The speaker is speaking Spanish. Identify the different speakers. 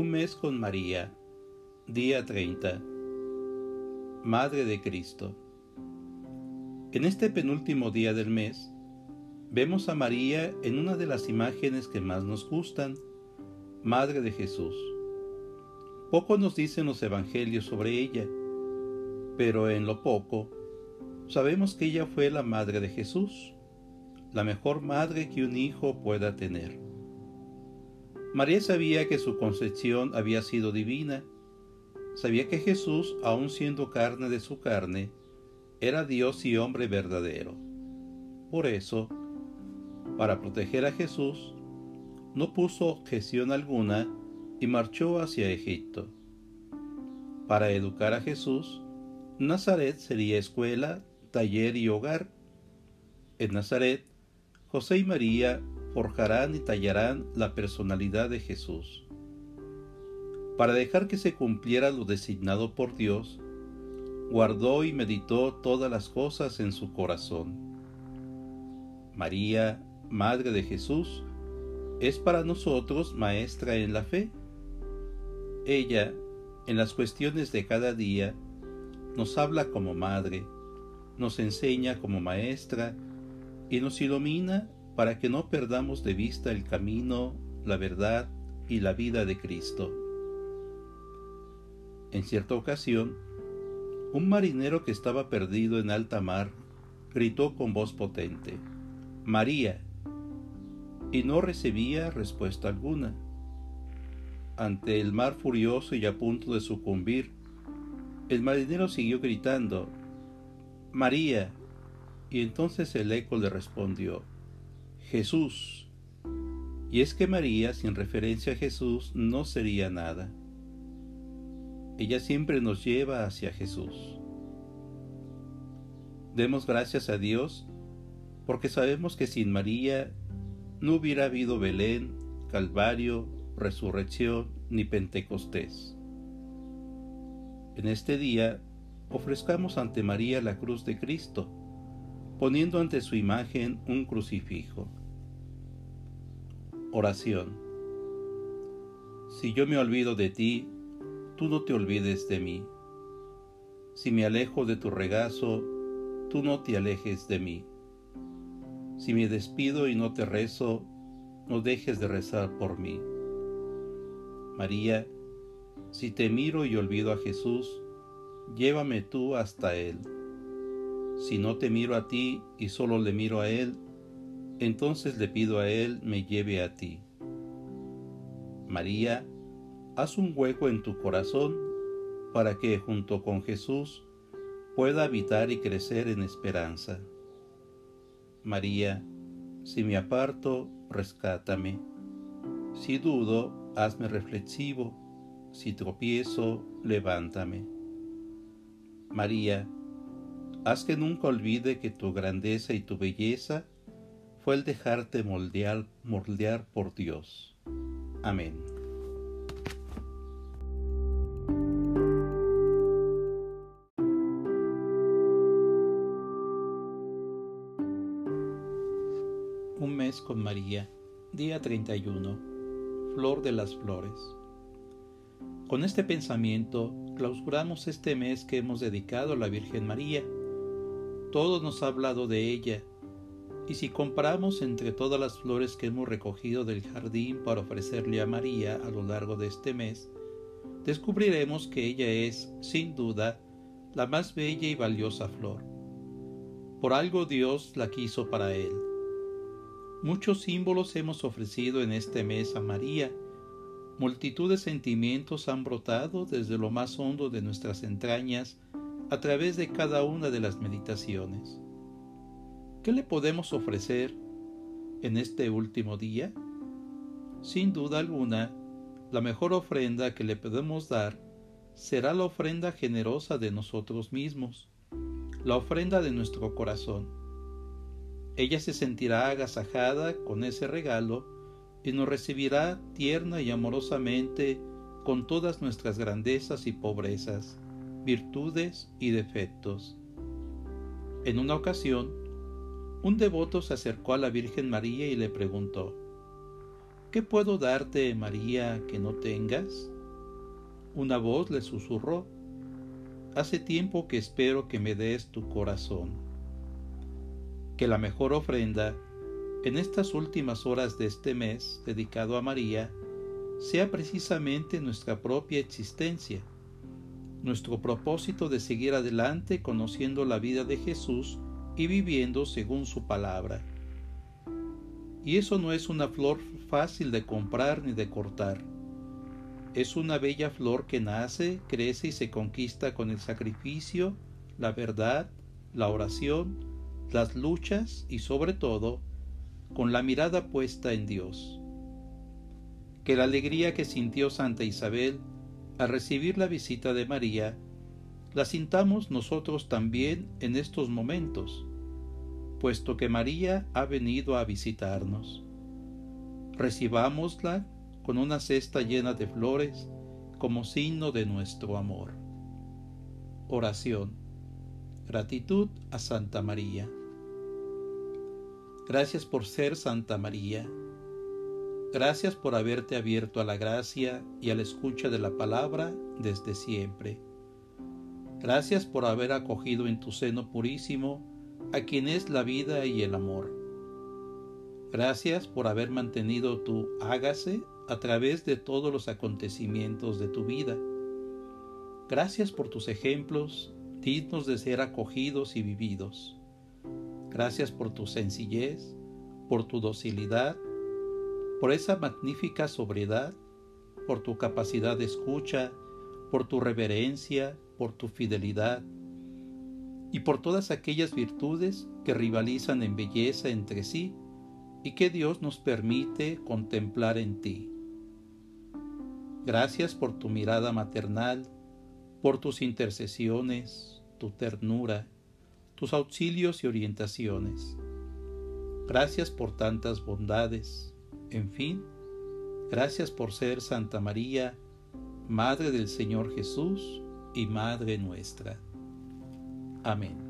Speaker 1: Un mes con María, día 30. Madre de Cristo. En este penúltimo día del mes, vemos a María en una de las imágenes que más nos gustan, Madre de Jesús. Poco nos dicen los evangelios sobre ella, pero en lo poco, sabemos que ella fue la Madre de Jesús, la mejor madre que un hijo pueda tener. María sabía que su concepción había sido divina, sabía que Jesús, aun siendo carne de su carne, era Dios y hombre verdadero. Por eso, para proteger a Jesús, no puso objeción alguna y marchó hacia Egipto. Para educar a Jesús, Nazaret sería escuela, taller y hogar. En Nazaret, José y María forjarán y tallarán la personalidad de Jesús. Para dejar que se cumpliera lo designado por Dios, guardó y meditó todas las cosas en su corazón. María, Madre de Jesús, es para nosotros maestra en la fe. Ella, en las cuestiones de cada día, nos habla como madre, nos enseña como maestra y nos ilumina para que no perdamos de vista el camino, la verdad y la vida de Cristo. En cierta ocasión, un marinero que estaba perdido en alta mar gritó con voz potente, María, y no recibía respuesta alguna. Ante el mar furioso y a punto de sucumbir, el marinero siguió gritando, María, y entonces el eco le respondió, Jesús. Y es que María, sin referencia a Jesús, no sería nada. Ella siempre nos lleva hacia Jesús. Demos gracias a Dios porque sabemos que sin María no hubiera habido Belén, Calvario, resurrección ni Pentecostés. En este día ofrezcamos ante María la cruz de Cristo, poniendo ante su imagen un crucifijo. Oración. Si yo me olvido de ti, tú no te olvides de mí. Si me alejo de tu regazo, tú no te alejes de mí. Si me despido y no te rezo, no dejes de rezar por mí. María, si te miro y olvido a Jesús, llévame tú hasta Él. Si no te miro a ti y solo le miro a Él, entonces le pido a Él me lleve a ti. María, haz un hueco en tu corazón para que junto con Jesús pueda habitar y crecer en esperanza. María, si me aparto, rescátame. Si dudo, hazme reflexivo. Si tropiezo, levántame. María, haz que nunca olvide que tu grandeza y tu belleza fue el dejarte moldear, por Dios. Amén. Un mes con María, día 31, Flor de las Flores. Con este pensamiento clausuramos este mes que hemos dedicado a la Virgen María. Todo nos ha hablado de ella, y si comparamos entre todas las flores que hemos recogido del jardín para ofrecerle a María a lo largo de este mes, descubriremos que ella es, sin duda, la más bella y valiosa flor. Por algo Dios la quiso para él. Muchos símbolos hemos ofrecido en este mes a María. Multitud de sentimientos han brotado desde lo más hondo de nuestras entrañas a través de cada una de las meditaciones. ¿Qué le podemos ofrecer en este último día? Sin duda alguna, la mejor ofrenda que le podemos dar será la ofrenda generosa de nosotros mismos, la ofrenda de nuestro corazón. Ella se sentirá agasajada con ese regalo y nos recibirá tierna y amorosamente con todas nuestras grandezas y pobrezas, virtudes y defectos. En una ocasión, un devoto se acercó a la Virgen María y le preguntó, ¿Qué puedo darte, María, que no tengas? Una voz le susurró, Hace tiempo que espero que me des tu corazón. Que la mejor ofrenda, en estas últimas horas de este mes dedicado a María, sea precisamente nuestra propia existencia, nuestro propósito de seguir adelante conociendo la vida de Jesús y viviendo según su palabra. Y eso no es una flor fácil de comprar ni de cortar. Es una bella flor que nace, crece y se conquista con el sacrificio, la verdad, la oración, las luchas y sobre todo con la mirada puesta en Dios. Que la alegría que sintió Santa Isabel al recibir la visita de María, la sintamos nosotros también en estos momentos, puesto que María ha venido a visitarnos. Recibámosla con una cesta llena de flores como signo de nuestro amor. Oración. Gratitud a Santa María. Gracias por ser Santa María. Gracias por haberte abierto a la gracia y a la escucha de la palabra desde siempre. Gracias por haber acogido en tu seno purísimo a quien es la vida y el amor. Gracias por haber mantenido tu hágase a través de todos los acontecimientos de tu vida. Gracias por tus ejemplos dignos de ser acogidos y vividos. Gracias por tu sencillez, por tu docilidad, por esa magnífica sobriedad, por tu capacidad de escucha, por tu reverencia, por tu fidelidad, y por todas aquellas virtudes que rivalizan en belleza entre sí y que Dios nos permite contemplar en ti. Gracias por tu mirada maternal, por tus intercesiones, tu ternura, tus auxilios y orientaciones. Gracias por tantas bondades. En fin, gracias por ser Santa María, Madre del Señor Jesús y Madre nuestra. Amén.